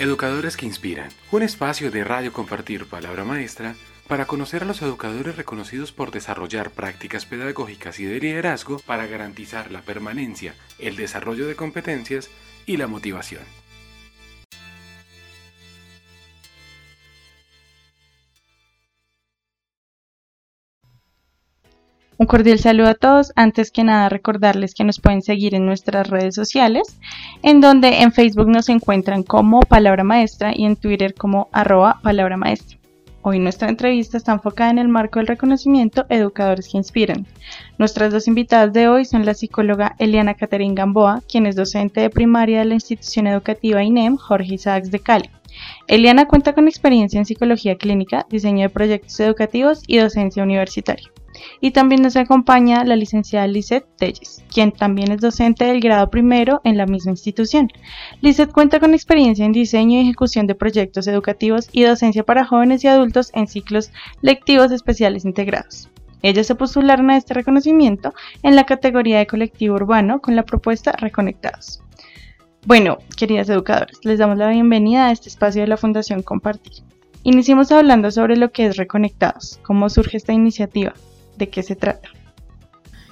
Educadores que Inspiran, un espacio de radio compartir palabra maestra para conocer a los educadores reconocidos por desarrollar prácticas pedagógicas y de liderazgo para garantizar la permanencia, el desarrollo de competencias y la motivación. Un cordial saludo a todos. Antes que nada recordarles que nos pueden seguir en nuestras redes sociales, en donde en Facebook nos encuentran como Palabra Maestra y en Twitter como arroba Palabra Maestra. Hoy nuestra entrevista está enfocada en el marco del reconocimiento Educadores que Inspiran. Nuestras dos invitadas de hoy son la psicóloga Eliana Caterín Gamboa, quien es docente de primaria de la institución educativa INEM Jorge Isaacs de Cali. Eliana cuenta con experiencia en psicología clínica, diseño de proyectos educativos y docencia universitaria. Y también nos acompaña la licenciada Lizeth Telles, quien también es docente del grado primero en la misma institución. Lizeth cuenta con experiencia en diseño y ejecución de proyectos educativos y docencia para jóvenes y adultos en ciclos lectivos especiales integrados. Ellas se postularon a este reconocimiento en la categoría de colectivo urbano con la propuesta Reconectados. Bueno, queridas educadoras, les damos la bienvenida a este espacio de la Fundación Compartir. Iniciemos hablando sobre lo que es Reconectados, cómo surge esta iniciativa, de qué se trata.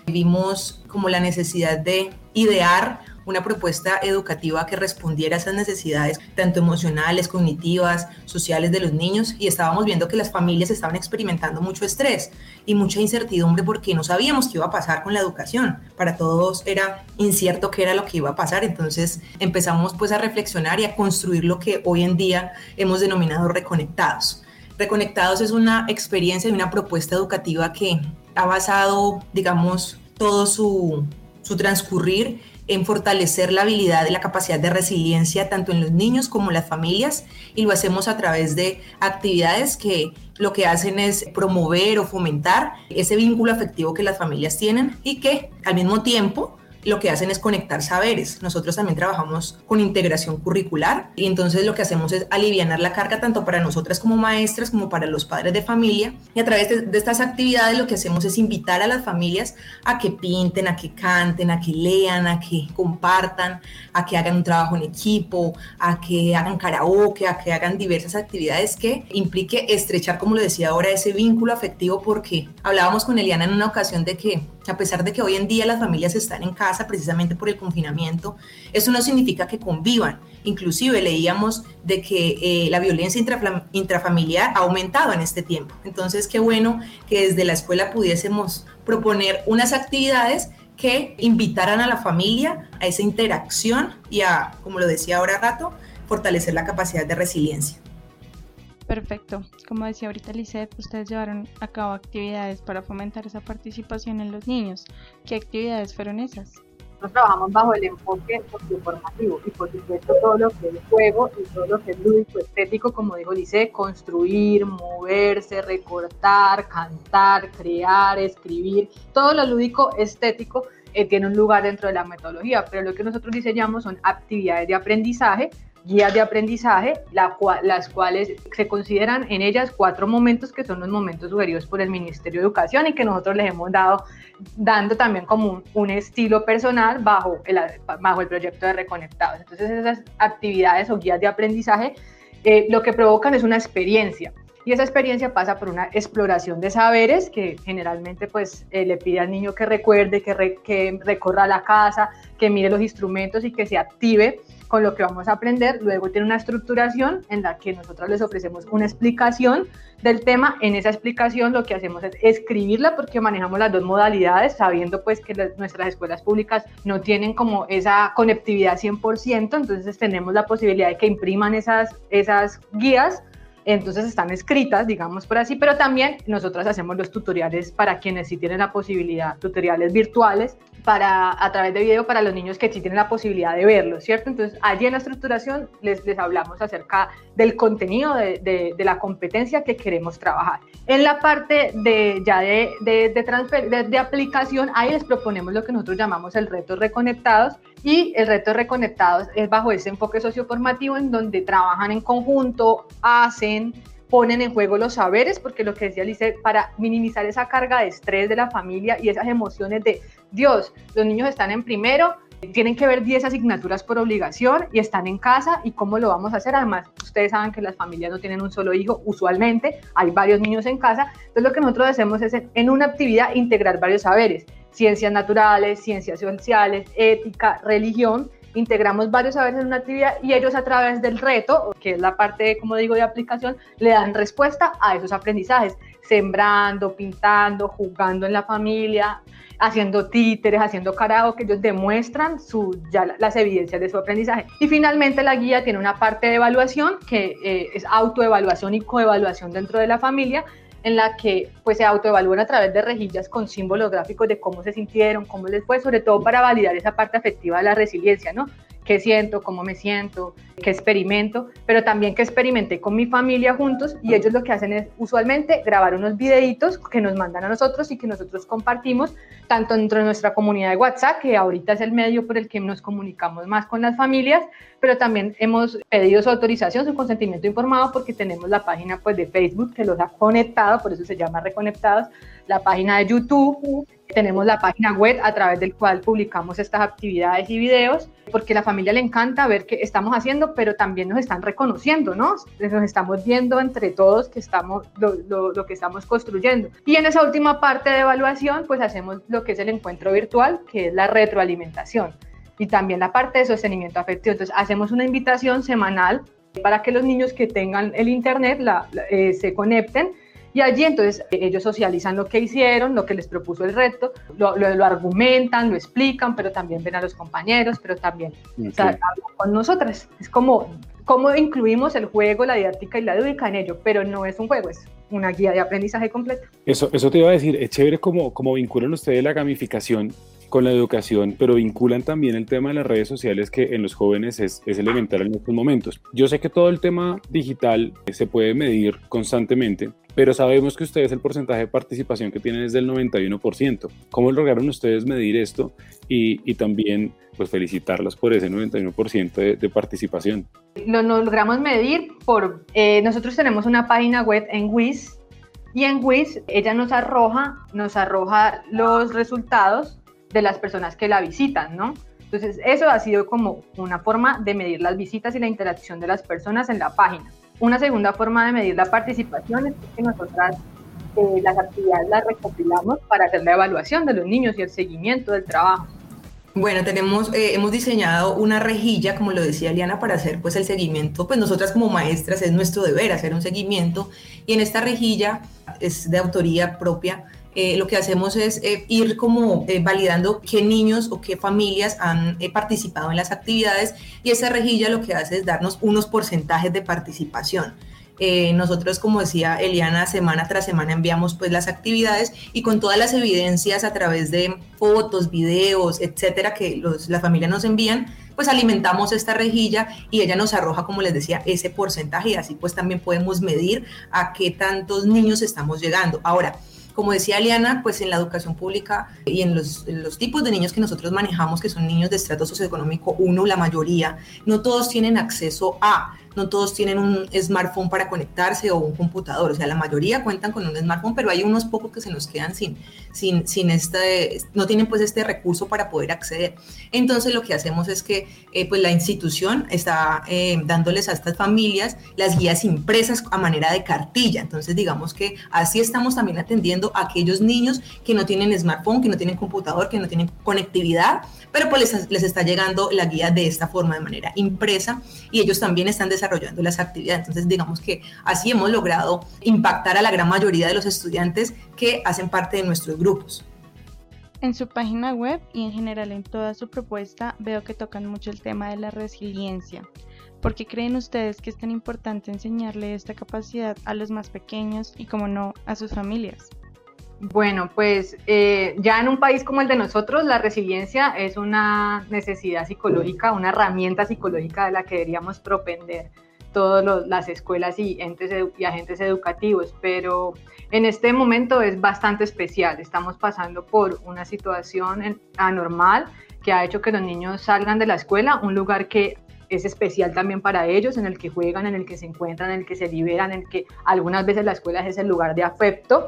Vimos como la necesidad de idear una propuesta educativa que respondiera a esas necesidades, tanto emocionales, cognitivas, sociales de los niños, y estábamos viendo que las familias estaban experimentando mucho estrés y mucha incertidumbre porque no sabíamos qué iba a pasar con la educación. Para todos era incierto qué era lo que iba a pasar, entonces empezamos pues a reflexionar y a construir lo que hoy en día hemos denominado reconectados. Reconectados es una experiencia y una propuesta educativa que ha basado, digamos, todo su, su transcurrir en fortalecer la habilidad y la capacidad de resiliencia tanto en los niños como en las familias y lo hacemos a través de actividades que lo que hacen es promover o fomentar ese vínculo afectivo que las familias tienen y que al mismo tiempo lo que hacen es conectar saberes. Nosotros también trabajamos con integración curricular y entonces lo que hacemos es aliviar la carga tanto para nosotras como maestras como para los padres de familia. Y a través de, de, estas actividades lo que hacemos es invitar a las familias a que pinten, a que canten, a que lean, a que compartan, a que hagan un trabajo en equipo, a que hagan karaoke, a que hagan diversas actividades que implique estrechar, como lo decía ahora, ese vínculo afectivo porque hablábamos con Eliana en una ocasión de que a pesar de que hoy en día las familias están en casa precisamente por el confinamiento, eso no significa que convivan. Inclusive leíamos de que eh, la violencia intrafamiliar ha aumentado en este tiempo. Entonces, qué bueno que desde la escuela pudiésemos proponer unas actividades que invitaran a la familia a esa interacción y a, como lo decía ahora rato, fortalecer la capacidad de resiliencia. Perfecto. Como decía ahorita Lisette, ustedes llevaron a cabo actividades para fomentar esa participación en los niños. ¿Qué actividades fueron esas? Nosotros trabajamos bajo el enfoque socioformativo y por supuesto todo lo que es juego y todo lo que es lúdico estético, como dijo Lice, construir, moverse, recortar, cantar, crear, escribir, todo lo lúdico estético eh, tiene un lugar dentro de la metodología, pero lo que nosotros diseñamos son actividades de aprendizaje guías de aprendizaje, las cuales se consideran en ellas cuatro momentos que son los momentos sugeridos por el Ministerio de Educación y que nosotros les hemos dado, dando también como un, estilo personal bajo el, bajo el proyecto de Reconectados. Entonces esas actividades o guías de aprendizaje eh, lo que provocan es una experiencia. Y esa experiencia pasa por una exploración de saberes que generalmente pues eh, le pide al niño que recuerde, que, que recorra la casa, que mire los instrumentos y que se active con lo que vamos a aprender. Luego tiene una estructuración en la que nosotros les ofrecemos una explicación del tema. En esa explicación lo que hacemos es escribirla porque manejamos las dos modalidades, sabiendo pues que nuestras escuelas públicas no tienen como esa conectividad 100%, entonces tenemos la posibilidad de que impriman esas, esas guías entonces están escritas, digamos por así, pero también nosotros hacemos los tutoriales para quienes sí tienen la posibilidad, tutoriales virtuales para, a través de video para los niños que sí tienen la posibilidad de verlo, ¿cierto? Entonces allí en la estructuración les, les hablamos acerca del contenido de, de, la competencia que queremos trabajar. En la parte de ya de, de, transfer, de, aplicación, ahí les proponemos lo que nosotros llamamos el reto reconectados y el reto reconectados es bajo ese enfoque socioformativo en donde trabajan en conjunto, hacen, ponen en juego los saberes, porque lo que decía Lice, para minimizar esa carga de estrés de la familia y esas emociones de Dios, los niños están en primero tienen que ver 10 asignaturas por obligación y están en casa y cómo lo vamos a hacer. Además, ustedes saben que las familias no tienen un solo hijo, usualmente hay varios niños en casa. Entonces, lo que nosotros hacemos es en una actividad integrar varios saberes, ciencias naturales, ciencias sociales, ética, religión. Integramos varios saberes en una actividad y ellos a través del reto, que es la parte, como digo, de aplicación, le dan respuesta a esos aprendizajes, sembrando, pintando, jugando en la familia, haciendo títeres, haciendo carajo, que ellos demuestran su, ya las evidencias de su aprendizaje. Y finalmente la guía tiene una parte de evaluación que eh, es autoevaluación y coevaluación dentro de la familia, en la que pues se autoevalúan a través de rejillas con símbolos gráficos de cómo se sintieron, cómo les fue, sobre todo para validar esa parte afectiva de la resiliencia, ¿no? Qué siento, cómo me siento, qué experimento, pero también qué experimenté con mi familia juntos y ellos lo que hacen es usualmente grabar unos videitos que nos mandan a nosotros y que nosotros compartimos tanto dentro de nuestra comunidad de WhatsApp, que ahorita es el medio por el que nos comunicamos más con las familias, pero también hemos pedido su autorización, su consentimiento informado porque tenemos la página pues de Facebook que los ha conectado, por eso se llama Reconectados, la página de YouTube, tenemos la página web a través del cual publicamos estas actividades y videos, porque a la familia le encanta ver qué estamos haciendo, pero también nos están reconociendo, ¿no? Nos estamos viendo entre todos que estamos, lo, lo que estamos construyendo. Y en esa última parte de evaluación, pues hacemos lo que es el encuentro virtual, que es la retroalimentación y también la parte de sostenimiento afectivo. Entonces, hacemos una invitación semanal para que los niños que tengan el Internet la, eh, se conecten y allí entonces ellos socializan lo que hicieron, lo que les propuso el reto, lo, lo, argumentan, lo explican, pero también ven a los compañeros, pero también hablan con nosotras. Es como cómo incluimos el juego, la didáctica y la lúdica en ello, pero no es un juego, es una guía de aprendizaje completa. Eso, eso te iba a decir, es chévere como, como vinculan ustedes la gamificación con la educación, pero vinculan también el tema de las redes sociales que en los jóvenes es, es, elemental en estos momentos. Yo sé que todo el tema digital se puede medir constantemente, pero sabemos que ustedes el porcentaje de participación que tienen es del 91%. ¿Cómo lograron ustedes medir esto y, y también pues felicitarlos por ese 91% de, de, participación? Lo, lo, logramos medir por, eh, nosotros tenemos una página web en WIS y en WIS ella nos arroja, nos arroja los resultados de las personas que la visitan, ¿no? Entonces, eso ha sido como una forma de medir las visitas y la interacción de las personas en la página. Una segunda forma de medir la participación es que nosotras eh, las actividades las recopilamos para hacer la evaluación de los niños y el seguimiento del trabajo. Bueno, tenemos, eh, hemos diseñado una rejilla, como lo decía Liana, para hacer pues el seguimiento. Pues nosotras como maestras es nuestro deber hacer un seguimiento y en esta rejilla es de autoría propia eh, lo que hacemos es eh, ir como eh, validando qué niños o qué familias han participado en las actividades y esa rejilla lo que hace es darnos unos porcentajes de participación. nosotros, como decía Eliana, semana tras semana enviamos pues las actividades y con todas las evidencias a través de fotos, videos, etcétera, que los, la familia nos envían, pues alimentamos esta rejilla y ella nos arroja, como les decía, ese porcentaje y así pues también podemos medir a qué tantos niños estamos llegando. Ahora, como decía Liana, pues en la educación pública y en los, tipos de niños que nosotros manejamos, que son niños de estrato socioeconómico 1, la mayoría, no todos tienen acceso a no todos tienen un smartphone para conectarse o un computador, o sea, la mayoría cuentan con un smartphone, pero hay unos pocos que se nos quedan sin, sin, sin este, no tienen pues este recurso para poder acceder. Entonces lo que hacemos es que eh, pues la institución está eh, dándoles a estas familias las guías impresas a manera de cartilla, entonces digamos que así estamos también atendiendo a aquellos niños que no tienen smartphone, que no tienen computador, que no tienen conectividad, pero pues les, les está llegando la guía de esta forma, de manera impresa, y ellos también están desarrollando desarrollando las actividades. Entonces, digamos que así hemos logrado impactar a la gran mayoría de los estudiantes que hacen parte de nuestros grupos. En su página web y en general en toda su propuesta veo que tocan mucho el tema de la resiliencia. ¿Por qué creen ustedes que es tan importante enseñarle esta capacidad a los más pequeños y, como no, a sus familias? Bueno, pues eh, ya en un país como el de nosotros, la resiliencia es una necesidad psicológica, una herramienta psicológica de la que deberíamos propender todas las escuelas y, y agentes educativos, pero en este momento es bastante especial. Estamos pasando por una situación anormal que ha hecho que los niños salgan de la escuela, un lugar que es especial también para ellos, en el que juegan, en el que se encuentran, en el que se liberan, en el que algunas veces la escuela es el lugar de afecto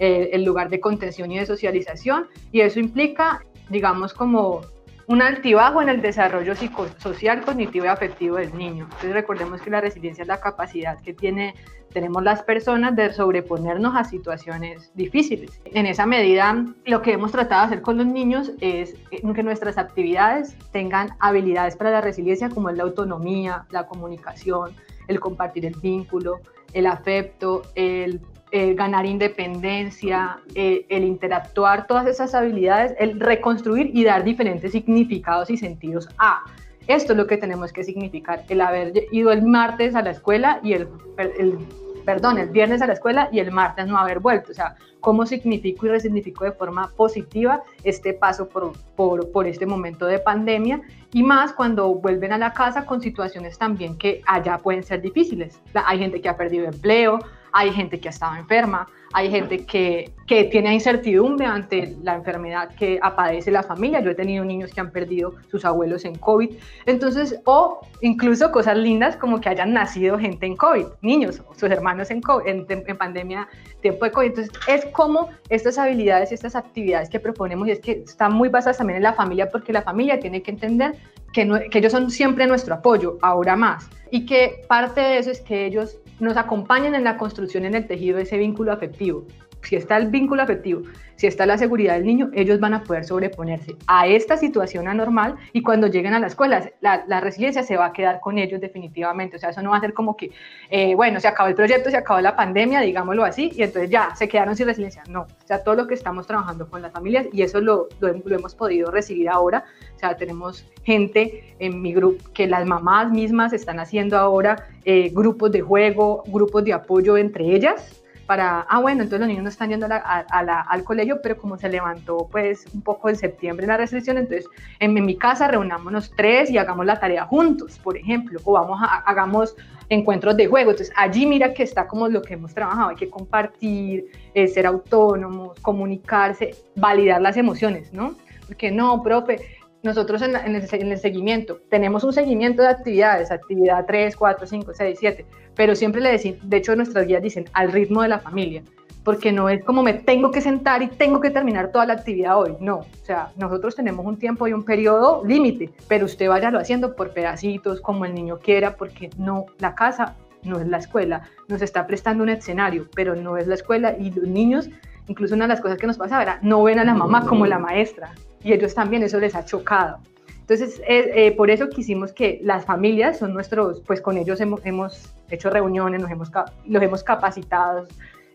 el lugar de contención y de socialización, y eso implica, digamos, como un altibajo en el desarrollo psicosocial, cognitivo y afectivo del niño. Entonces recordemos que la resiliencia es la capacidad que tiene, tenemos las personas de sobreponernos a situaciones difíciles. En esa medida, lo que hemos tratado de hacer con los niños es que nuestras actividades tengan habilidades para la resiliencia como es la autonomía, la comunicación, el compartir el vínculo, el afecto, el el ganar independencia, eh, el interactuar, todas esas habilidades, el reconstruir y dar diferentes significados y sentidos a. Esto es lo que tenemos que significar, el haber ido el martes a la escuela y el, el perdón, el viernes a la escuela y el martes no haber vuelto. O sea, cómo significo y resignifico de forma positiva este paso por, por, por, este momento de pandemia y más cuando vuelven a la casa con situaciones también que allá pueden ser difíciles. Hay gente que ha perdido empleo, hay gente que ha estado enferma, hay gente que, que tiene incertidumbre ante la enfermedad que apadece la familia. Yo he tenido niños que han perdido sus abuelos en COVID. Entonces, o incluso cosas lindas como que hayan nacido gente en COVID, niños, sus hermanos en, en, en pandemia, tiempo de COVID. Entonces, es como estas habilidades y estas actividades que proponemos y es que están muy basadas también en la familia porque la familia tiene que entender que ellos son siempre nuestro apoyo, ahora más. Y que parte de eso es que ellos nos acompañan en la construcción en el tejido de ese vínculo afectivo. Si está el vínculo afectivo, si está la seguridad del niño, ellos van a poder sobreponerse a esta situación anormal y cuando lleguen a la escuela, la, resiliencia se va a quedar con ellos definitivamente. O sea, eso no va a ser como que, eh, bueno, se acabó el proyecto, se acabó la pandemia, digámoslo así, y entonces ya, se quedaron sin resiliencia. No, o sea, todo lo que estamos trabajando con las familias y eso lo, hemos podido recibir ahora. O sea, tenemos gente en mi grupo que las mamás mismas están haciendo ahora eh, grupos de juego, grupos de apoyo entre ellas para, ah, bueno, entonces los niños no están yendo al colegio, pero como se levantó pues un poco en septiembre la restricción, entonces en, mi casa reunámonos tres y hagamos la tarea juntos, por ejemplo, o vamos a, hagamos encuentros de juego. Entonces allí mira que está como lo que hemos trabajado, hay que compartir, eh, ser autónomos, comunicarse, validar las emociones, ¿no? Porque no, profe, nosotros en, el, en, el, seguimiento tenemos un seguimiento de actividades, actividad 3, 4, 5, 6, 7, pero siempre le decimos, de hecho nuestras guías dicen al ritmo de la familia, porque no es como me tengo que sentar y tengo que terminar toda la actividad hoy, no, o sea, nosotros tenemos un tiempo y un periodo límite, pero usted váyalo haciendo por pedacitos, como el niño quiera, porque no, la casa no es la escuela, nos está prestando un escenario, pero no es la escuela y los niños, incluso una de las cosas que nos pasa era, no ven a la mamá como la maestra y ellos también eso les ha chocado. Entonces, eh, por eso quisimos que las familias son nuestros, pues con ellos hemos, hemos hecho reuniones, nos hemos, los hemos capacitado,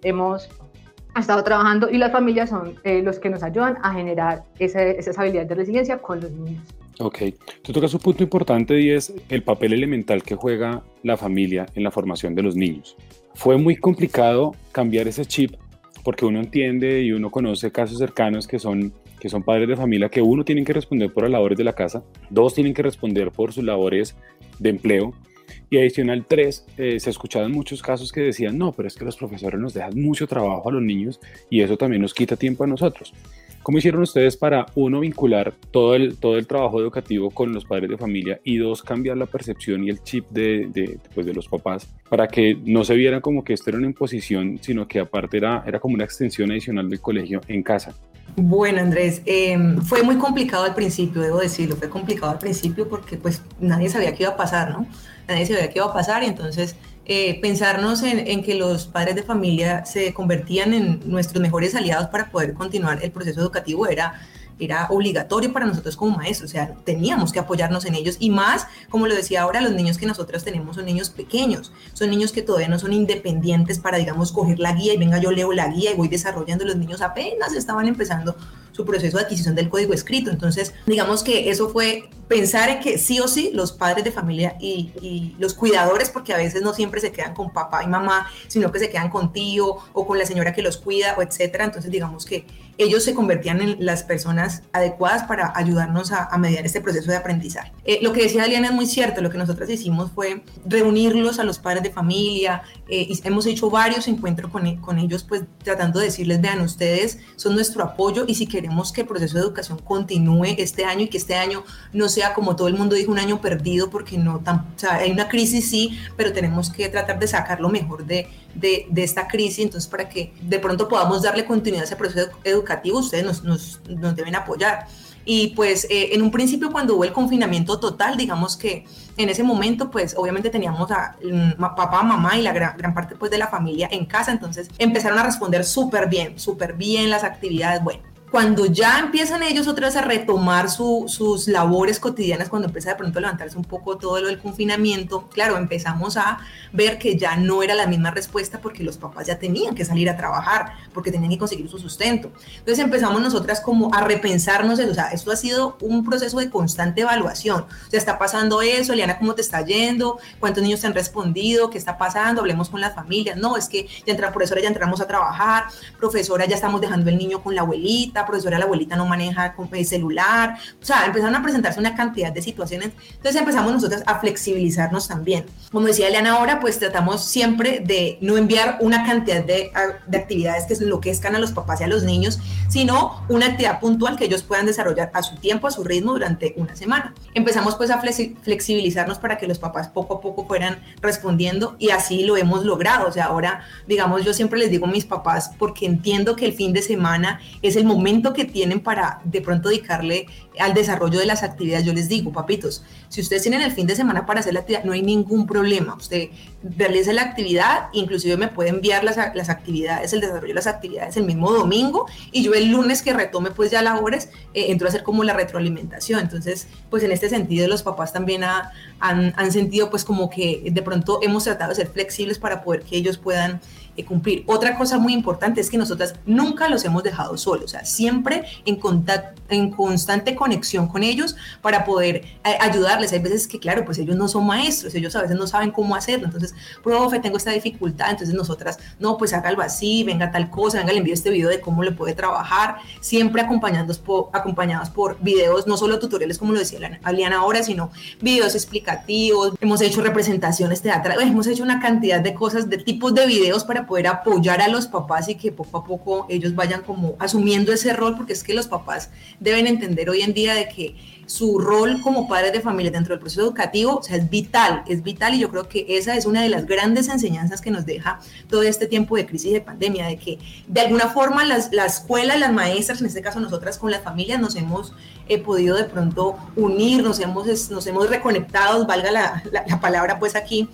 hemos estado trabajando y las familias son eh, los que nos ayudan a generar esa, esas habilidades de resiliencia con los niños. Ok, tú tocas un punto importante y es el papel elemental que juega la familia en la formación de los niños. Fue muy complicado cambiar ese chip porque uno entiende y uno conoce casos cercanos que son que son padres de familia, que uno tienen que responder por las labores de la casa, dos tienen que responder por sus labores de empleo, y adicional tres, eh, se escuchaban muchos casos que decían, no, pero es que los profesores nos dejan mucho trabajo a los niños y eso también nos quita tiempo a nosotros. ¿Cómo hicieron ustedes para, uno, vincular todo el, todo el trabajo educativo con los padres de familia y dos, cambiar la percepción y el chip de, de, pues de los papás para que no se vieran como que esto era una imposición, sino que aparte era, era como una extensión adicional del colegio en casa? Bueno, Andrés, em, fue muy complicado al principio, debo decirlo, fue complicado al principio porque pues nadie sabía qué iba a pasar, ¿no? Nadie sabía qué iba a pasar y entonces eh, pensarnos en, que los padres de familia se convertían en nuestros mejores aliados para poder continuar el proceso educativo era era obligatorio para nosotros como maestros, o sea, teníamos que apoyarnos en ellos. Y más, como lo decía ahora, los niños que nosotros tenemos son niños pequeños, son niños que todavía no son independientes para, digamos, coger la guía y venga, yo leo la guía y voy desarrollando, los niños apenas estaban empezando su proceso de adquisición del código escrito. Entonces, digamos que eso fue pensar en que sí o sí los padres de familia y, y, los cuidadores, porque a veces no siempre se quedan con papá y mamá, sino que se quedan con tío o con la señora que los cuida o etcétera. Entonces, digamos que ellos se convertían en las personas adecuadas para ayudarnos a, a mediar este proceso de aprendizaje. Eh, lo que decía Aliana es muy cierto, lo que nosotros hicimos fue reunirlos a los padres de familia, eh, y hemos hecho varios encuentros con, con, ellos, pues tratando de decirles, vean, ustedes son nuestro apoyo y si queremos que el proceso de educación continúe este año y que este año no sea como todo el mundo dijo, un año perdido, porque no tan, o sea, hay una crisis, sí, pero tenemos que tratar de sacar lo mejor de, de, de esta crisis, entonces para que de pronto podamos darle continuidad a ese proceso educativo, ustedes nos, nos, nos deben apoyar. Y pues eh, en un principio cuando hubo el confinamiento total, digamos que en ese momento pues obviamente teníamos a mm, papá, mamá y la gran, gran parte pues de la familia en casa, entonces empezaron a responder súper bien, súper bien las actividades, bueno cuando ya empiezan ellos otra vez a retomar sus labores cotidianas, cuando empieza de pronto a levantarse un poco todo lo del confinamiento, claro, empezamos a ver que ya no era la misma respuesta porque los papás ya tenían que salir a trabajar, porque tenían que conseguir su sustento. Entonces empezamos nosotras como a repensarnos, o sea, esto ha sido un proceso de constante evaluación. O sea, está pasando eso, Eliana, ¿cómo te está yendo? ¿Cuántos niños te han respondido? ¿Qué está pasando? Hablemos con las familias. No, es que ya entra, profesora, ya entramos a trabajar, profesora, ya estamos dejando el niño con la abuelita, profesora, la abuelita no maneja el celular, o sea, empezaron a presentarse una cantidad de situaciones, entonces empezamos nosotros a flexibilizarnos también. Como decía Eliana ahora, pues tratamos siempre de no enviar una cantidad de, de actividades que enloquezcan a los papás y a los niños, sino una actividad puntual que ellos puedan desarrollar a su tiempo, a su ritmo durante una semana. Empezamos pues a flexibilizarnos para que los papás poco a poco fueran respondiendo y así lo hemos logrado. O sea, ahora, digamos, yo siempre les digo a mis papás, porque entiendo que el fin de semana es el momento que tienen para de pronto dedicarle al desarrollo de las actividades, yo les digo, papitos, si ustedes tienen el fin de semana para hacer la actividad, no hay ningún problema. Usted realice la actividad, inclusive me puede enviar las, las actividades, el desarrollo de las actividades el mismo domingo y yo el lunes que retome pues ya labores, eh, entro a hacer como la retroalimentación. Entonces, pues en este sentido los papás también han, han sentido pues como que de pronto hemos tratado de ser flexibles para poder que ellos puedan cumplir. Otra cosa muy importante es que nosotras nunca los hemos dejado solos, o sea, siempre en, constante conexión con ellos para poder eh, ayudarles. Hay veces que, claro, pues ellos no son maestros, ellos a veces no saben cómo hacerlo. Entonces, profe, tengo esta dificultad. Entonces, nosotras, no, pues hágalo así, venga tal cosa, venga, le envío este video de cómo le puede trabajar, siempre acompañados por, acompañados por videos, no solo tutoriales como lo decía Aliana ahora, sino videos explicativos. Hemos hecho representaciones teatrales, hemos hecho una cantidad de cosas, de tipos de videos para poder apoyar a los papás y que poco a poco ellos vayan como asumiendo ese rol, porque es que los papás deben entender hoy en día de que su rol como padres de familia dentro del proceso educativo o sea, es vital, es vital y yo creo que esa es una de las grandes enseñanzas que nos deja todo este tiempo de crisis de pandemia, de que de alguna forma las, la escuela, las maestras, en este caso nosotras con las familias nos hemos eh, podido de pronto unir, nos hemos, nos hemos reconectado, valga la, la palabra pues aquí,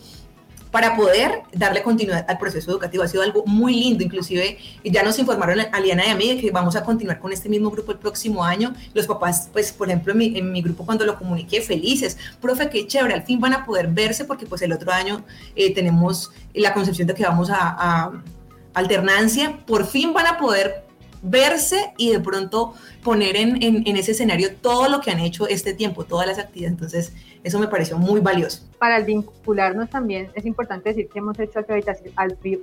para poder darle continuidad al proceso educativo. Ha sido algo muy lindo, inclusive ya nos informaron Aliana y a mí que vamos a continuar con este mismo grupo el próximo año. Los papás, pues por ejemplo, en mi, grupo cuando lo comuniqué, felices, profe, qué chévere, al fin van a poder verse porque pues el otro año eh, tenemos la concepción de que vamos a alternancia, por fin van a poder verse y de pronto poner en, en, ese escenario todo lo que han hecho este tiempo, todas las actividades. Entonces, eso me pareció muy valioso. Para el vincularnos también es importante decir que hemos hecho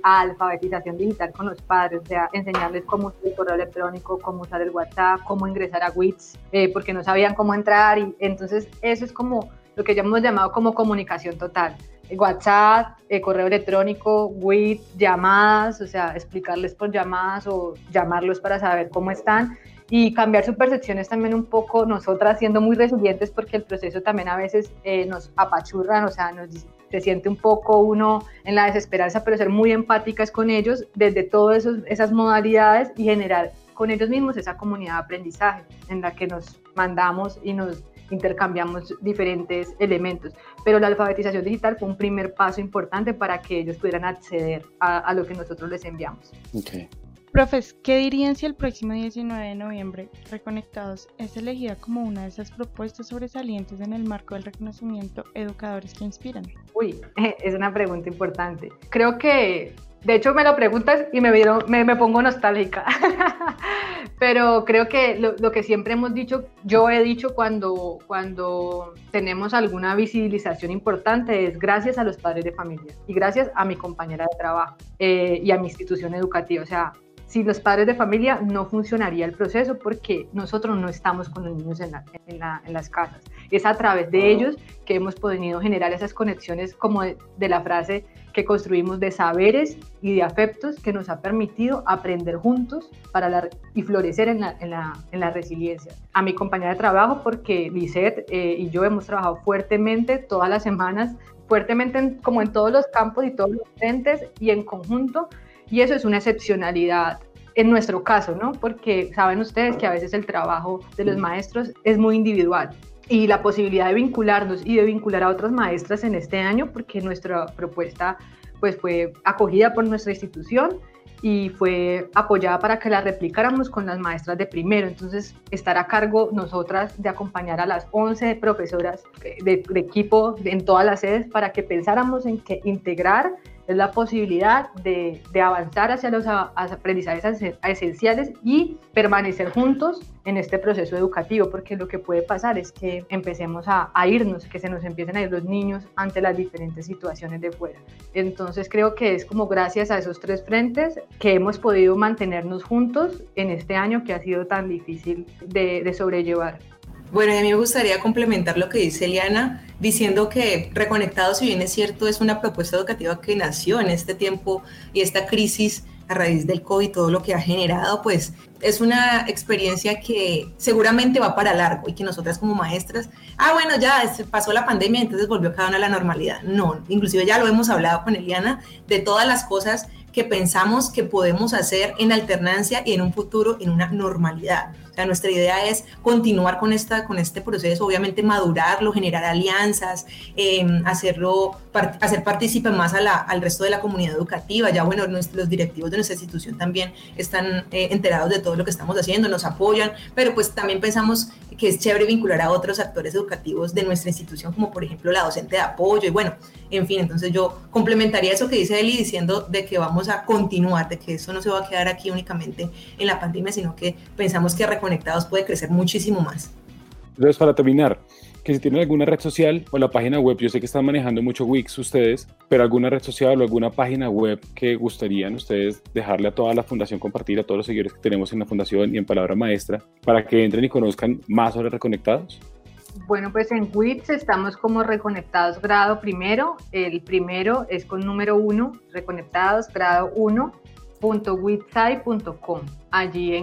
alfabetización digital con los padres, o sea, enseñarles cómo usar el correo electrónico, cómo usar el WhatsApp, cómo ingresar a WITS, eh, porque no sabían cómo entrar y entonces eso es como lo que ya hemos llamado como comunicación total. WhatsApp, eh, correo electrónico, WIT, llamadas, o sea, explicarles por llamadas o llamarlos para saber cómo están y cambiar su percepción es también un poco nosotras siendo muy resilientes porque el proceso también a veces eh, nos apachurran, o sea, nos, se siente un poco uno en la desesperanza, pero ser muy empáticas con ellos desde todas esas modalidades y generar con ellos mismos esa comunidad de aprendizaje en la que nos mandamos y nos intercambiamos diferentes elementos. Pero la alfabetización digital fue un primer paso importante para que ellos pudieran acceder a, lo que nosotros les enviamos. Okay. Profes, ¿qué dirían si el próximo 19 de noviembre Reconectados es elegida como una de esas propuestas sobresalientes en el marco del reconocimiento Educadores que Inspiran? Uy, es una pregunta importante. Creo que de hecho, me lo preguntas y me, me, me pongo nostálgica. Pero creo que lo, lo, que siempre hemos dicho, yo he dicho cuando, cuando tenemos alguna visibilización importante, es gracias a los padres de familia y gracias a mi compañera de trabajo eh, y a mi institución educativa. O sea, sin los padres de familia no funcionaría el proceso porque nosotros no estamos con los niños en, en, las casas. Es a través de ellos que hemos podido generar esas conexiones como de, la frase que construimos de saberes y de afectos que nos ha permitido aprender juntos para y florecer en la, en la, resiliencia. A mi compañera de trabajo, porque Lisette eh, y yo hemos trabajado fuertemente todas las semanas, fuertemente como en todos los campos y todos los frentes y en conjunto y eso es una excepcionalidad en nuestro caso, ¿no? Porque saben ustedes que a veces el trabajo de los maestros es muy individual y la posibilidad de vincularnos y de vincular a otras maestras en este año, porque nuestra propuesta pues fue acogida por nuestra institución y fue apoyada para que la replicáramos con las maestras de primero. Entonces, estar a cargo nosotras de acompañar a las 11 profesoras de, de equipo en todas las sedes para que pensáramos en que integrar es la posibilidad de, avanzar hacia los aprendizajes esenciales y permanecer juntos en este proceso educativo, porque lo que puede pasar es que empecemos a, irnos, que se nos empiecen a ir los niños ante las diferentes situaciones de fuera. Entonces creo que es como gracias a esos tres frentes que hemos podido mantenernos juntos en este año que ha sido tan difícil de, de sobrellevar. Bueno, a mí me gustaría complementar lo que dice Eliana, diciendo que Reconectados, si bien es cierto, es una propuesta educativa que nació en este tiempo y esta crisis a raíz del COVID, todo lo que ha generado, pues es una experiencia que seguramente va para largo y que nosotras como maestras, ah, bueno, ya pasó la pandemia, entonces volvió cada una a la normalidad. No, inclusive ya lo hemos hablado con Eliana de todas las cosas que pensamos que podemos hacer en alternancia y en un futuro en una normalidad nuestra idea es continuar con, esta, con este proceso, obviamente madurarlo, generar alianzas, em, hacerlo, hacer partícipe más a la, al resto de la comunidad educativa. Ya, bueno, los directivos de nuestra institución también están eh, enterados de todo lo que estamos haciendo, nos apoyan, pero pues también pensamos que es chévere vincular a otros actores educativos de nuestra institución, como por ejemplo la docente de apoyo y bueno, en fin, entonces yo complementaría eso que dice Eli diciendo de que vamos a continuar, de que eso no se va a quedar aquí únicamente en la pandemia, sino que pensamos que Reconectados puede crecer muchísimo más. Entonces, para terminar, que si tienen alguna red social o la página web, yo sé que están manejando mucho Wix ustedes, pero alguna red social o alguna página web que gustarían ustedes dejarle a toda la fundación compartir, a todos los seguidores que tenemos en la fundación y en Palabra Maestra, para que entren y conozcan más sobre Reconectados. Bueno, pues en WITS estamos como reconectados grado primero. El primero es con número uno, reconectados grado 1. Allí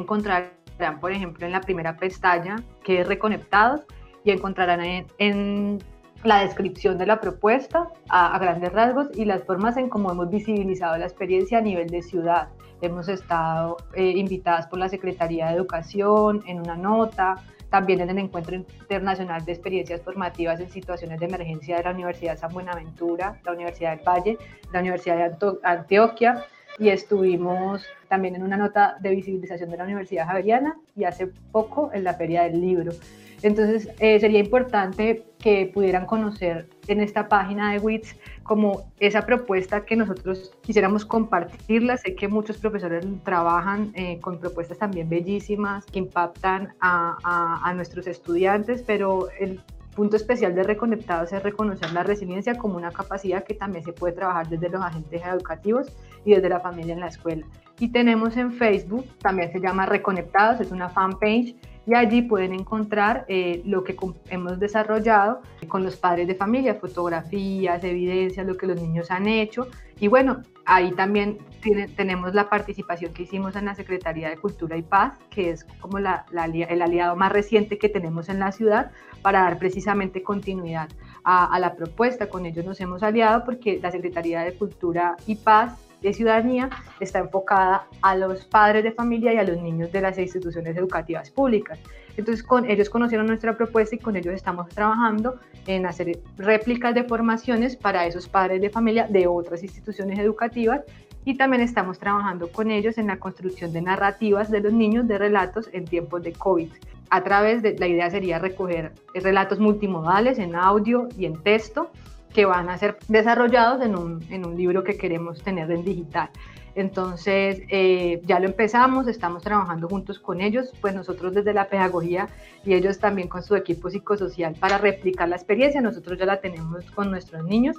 encontrarán, por ejemplo, en la primera pestaña que es reconectados y encontrarán en, la descripción de la propuesta a, grandes rasgos y las formas en cómo hemos visibilizado la experiencia a nivel de ciudad. Hemos estado eh, invitadas por la Secretaría de Educación en una nota, también en el Encuentro Internacional de Experiencias Formativas en Situaciones de Emergencia de la Universidad San Buenaventura, la Universidad del Valle, la Universidad de Antioquia y estuvimos también en una nota de visibilización de la Universidad Javeriana y hace poco en la Feria del Libro. Entonces, eh, sería importante que pudieran conocer en esta página de WITS como esa propuesta que nosotros quisiéramos compartirla. Sé que muchos profesores trabajan eh, con propuestas también bellísimas que impactan a, a nuestros estudiantes, pero el punto especial de Reconectados es reconocer la resiliencia como una capacidad que también se puede trabajar desde los agentes educativos y desde la familia en la escuela. Y tenemos en Facebook, también se llama Reconectados, es una fanpage y allí pueden encontrar eh, lo que hemos desarrollado con los padres de familia, fotografías, evidencias, lo que los niños han hecho. Y bueno, ahí también tenemos la participación que hicimos en la Secretaría de Cultura y Paz, que es como el aliado más reciente que tenemos en la ciudad para dar precisamente continuidad a, a la propuesta. Con ellos nos hemos aliado porque la Secretaría de Cultura y Paz de ciudadanía está enfocada a los padres de familia y a los niños de las instituciones educativas públicas. Entonces, con ellos conocieron nuestra propuesta y con ellos estamos trabajando en hacer réplicas de formaciones para esos padres de familia de otras instituciones educativas y también estamos trabajando con ellos en la construcción de narrativas de los niños de relatos en tiempos de COVID. A través de la idea sería recoger relatos multimodales en audio y en texto que van a ser desarrollados en un, en un libro que queremos tener en digital. Entonces, eh, ya lo empezamos, estamos trabajando juntos con ellos, pues nosotros desde la pedagogía y ellos también con su equipo psicosocial para replicar la experiencia, nosotros ya la tenemos con nuestros niños.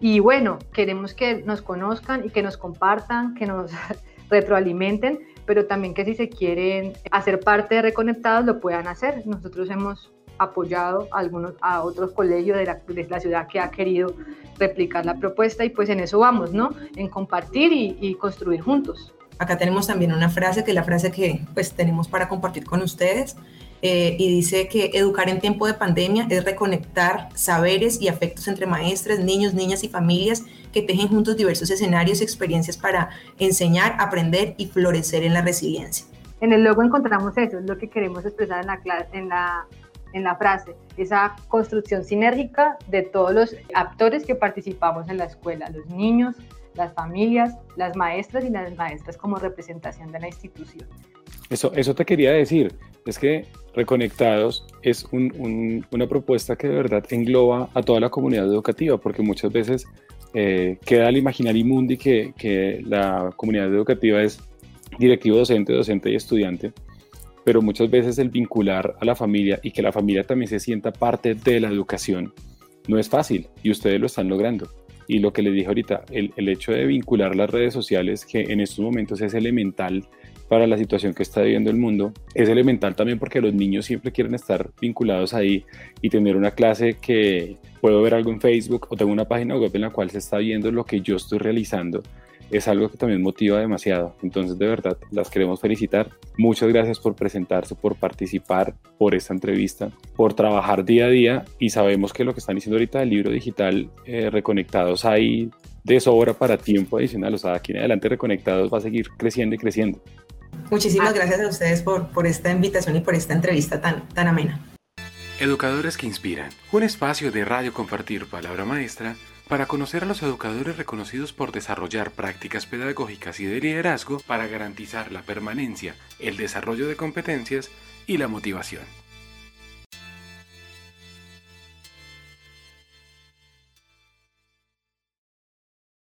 Y bueno, queremos que nos conozcan y que nos compartan, que nos retroalimenten, pero también que si se quieren hacer parte de Reconectados lo puedan hacer. Nosotros hemos apoyado a, algunos, a otros colegios de la, de la, ciudad que ha querido replicar la propuesta y pues en eso vamos, ¿no? En compartir y, y construir juntos. Acá tenemos también una frase que es la frase que pues tenemos para compartir con ustedes eh, y dice que educar en tiempo de pandemia es reconectar saberes y afectos entre maestras, niños, niñas y familias que tejen juntos diversos escenarios y experiencias para enseñar, aprender y florecer en la resiliencia. En el logo encontramos eso, es lo que queremos expresar en la, en la, en la frase, esa construcción sinérgica de todos los actores que participamos en la escuela, los niños, las familias, las maestras y las maestras como representación de la institución. Eso, eso te quería decir, es que Reconectados es una propuesta que de verdad engloba a toda la comunidad educativa, porque muchas veces eh, queda al imaginario mundi que, que la comunidad educativa es directivo docente, docente y estudiante, pero muchas veces el vincular a la familia y que la familia también se sienta parte de la educación no es fácil y ustedes lo están logrando. Y lo que les dije ahorita, el, el hecho de vincular las redes sociales, que en estos momentos es elemental para la situación que está viviendo el mundo, es elemental también porque los niños siempre quieren estar vinculados ahí y tener una clase que puedo ver algo en Facebook o tengo una página web en la cual se está viendo lo que yo estoy realizando es algo que también motiva demasiado. Entonces, de verdad, las queremos felicitar. Muchas gracias por presentarse, por participar, por esta entrevista, por trabajar día a día. Y sabemos que lo que están diciendo ahorita del libro digital eh, Reconectados hay de sobra para tiempo adicional. O sea, aquí en adelante Reconectados va a seguir creciendo y creciendo. Muchísimas gracias a ustedes por, por esta invitación y por esta entrevista tan, tan amena. Educadores que Inspiran, un espacio de radio compartir palabra maestra para conocer a los educadores reconocidos por desarrollar prácticas pedagógicas y de liderazgo para garantizar la permanencia, el desarrollo de competencias y la motivación.